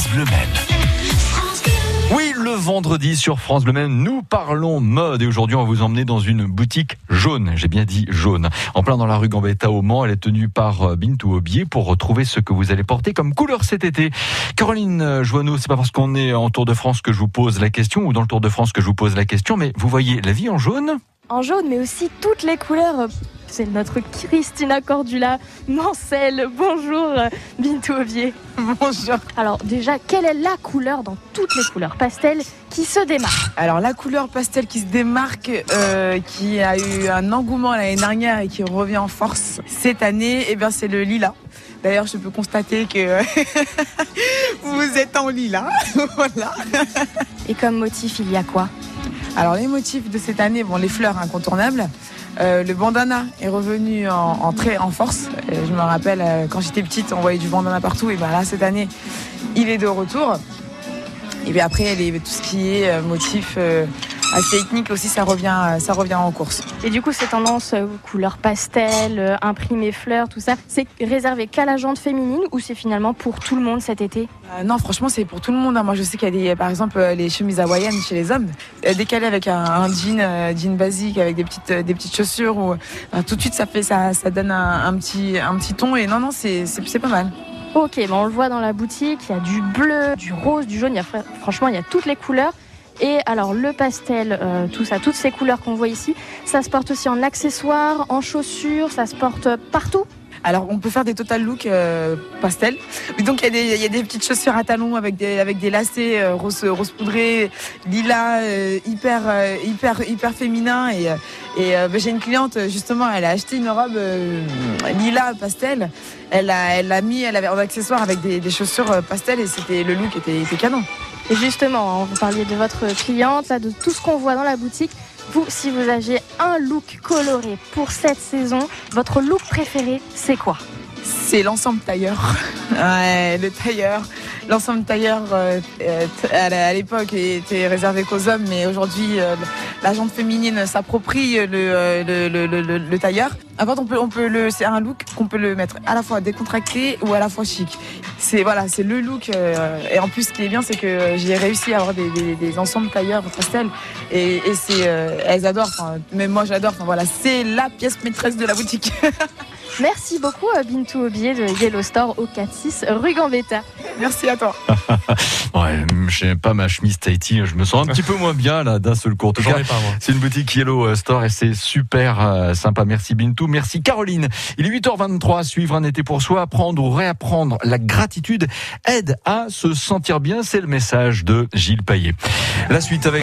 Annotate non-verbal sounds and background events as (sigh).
France. Oui, le vendredi sur France Bleu Maine, nous parlons mode et aujourd'hui on va vous emmener dans une boutique jaune, j'ai bien dit jaune, en plein dans la rue Gambetta au Mans, elle est tenue par euh, Bintou Aubier pour retrouver ce que vous allez porter comme couleur cet été. Caroline euh, Joanneau, c'est pas parce qu'on est en Tour de France que je vous pose la question ou dans le Tour de France que je vous pose la question, mais vous voyez la vie en jaune? En jaune, mais aussi toutes les couleurs. C'est notre Christina Cordula Mancel. Bonjour, Bintou. Bonjour. Alors déjà, quelle est la couleur dans toutes les couleurs pastel qui se démarque Alors la couleur pastel qui se démarque, euh, qui a eu un engouement l'année dernière et qui revient en force cette année, eh bien c'est le lilas. D'ailleurs, je peux constater que (laughs) vous êtes en lilas. (laughs) voilà. Et comme motif, il y a quoi? Alors les motifs de cette année, bon les fleurs incontournables. Euh, le bandana est revenu en, très en force. Je me rappelle euh, quand j'étais petite, on voyait du bandana partout. Et ben là cette année, il est de retour. Et bien après, tout ce qui est euh, motif assez ethnique aussi, ça revient, euh, ça revient en course. Et du coup, ces tendances euh, couleurs pastel, euh, imprimées fleurs, tout ça, c'est réservé qu'à la jante féminine ou c'est finalement pour tout le monde cet été? Euh, non, franchement, c'est pour tout le monde. hein. Moi, je sais qu'il y a des, par exemple, les chemises hawaïennes chez les hommes, décalées avec un, un jean, jean basique, avec des petites, des petites chaussures. Ou, tout de suite, ça fait, ça, ça donne un, un petit, un petit ton. Et non, non, c'est, pas mal. Ok, ben on le voit dans la boutique, il y a du bleu, du rose, du jaune, il y a, fr- franchement, il y a toutes les couleurs. Et alors le pastel, euh, tout ça, toutes ces couleurs qu'on voit ici, ça se porte aussi en accessoires, en chaussures, ça se porte partout. Alors, on peut faire des total look euh, pastel. Mais Donc, il y, a des- petites chaussures à talons avec des, avec des lacets euh, rose, rose poudré, lilas, euh, hyper, euh, hyper, hyper féminin. Et, euh, bah, j'ai une cliente, justement, elle a acheté une robe lilas pastel. Elle a, elle a mis, elle avait en accessoire avec des, des chaussures pastel et c'était le look était, était canon. Et justement, hein, vous parliez de votre cliente, là, de tout ce qu'on voit dans la boutique. Vous, si vous aviez un look coloré pour cette saison, votre look préféré, c'est quoi C'est l'ensemble tailleur. (laughs) Ouais, le tailleur. L'ensemble tailleur, euh, euh, à l'époque, était réservé qu'aux hommes, mais aujourd'hui, euh, la jante féminine s'approprie le, euh, le, le, le- le- le tailleur. En fait, on peut, on peut le, c'est un look qu'on peut le mettre à la fois décontracté ou à la fois chic. C'est voilà, c'est le look. euh, et en plus, ce qui est bien, c'est que j'ai réussi à avoir des, des, des ensembles tailleurs pastel, et, et c'est, euh, elles adorent. Enfin, même moi, j'adore. Enfin voilà, c'est la pièce maîtresse de la boutique. (laughs) Merci beaucoup, euh, Bintou Aubier de Yellow Store au 4-6 rue Gambetta. Merci à toi. (laughs) Ouais, j'aime pas ma chemise Tahiti, je me sens un petit peu moins bien là d'un seul coup. C'est une boutique Yellow euh, Store et c'est super euh, sympa. Merci Bintou, merci Caroline. Il est 8h23 à suivre un été pour soi, apprendre ou réapprendre la gratitude aide à se sentir bien, c'est le message de Gilles Payet. La suite avec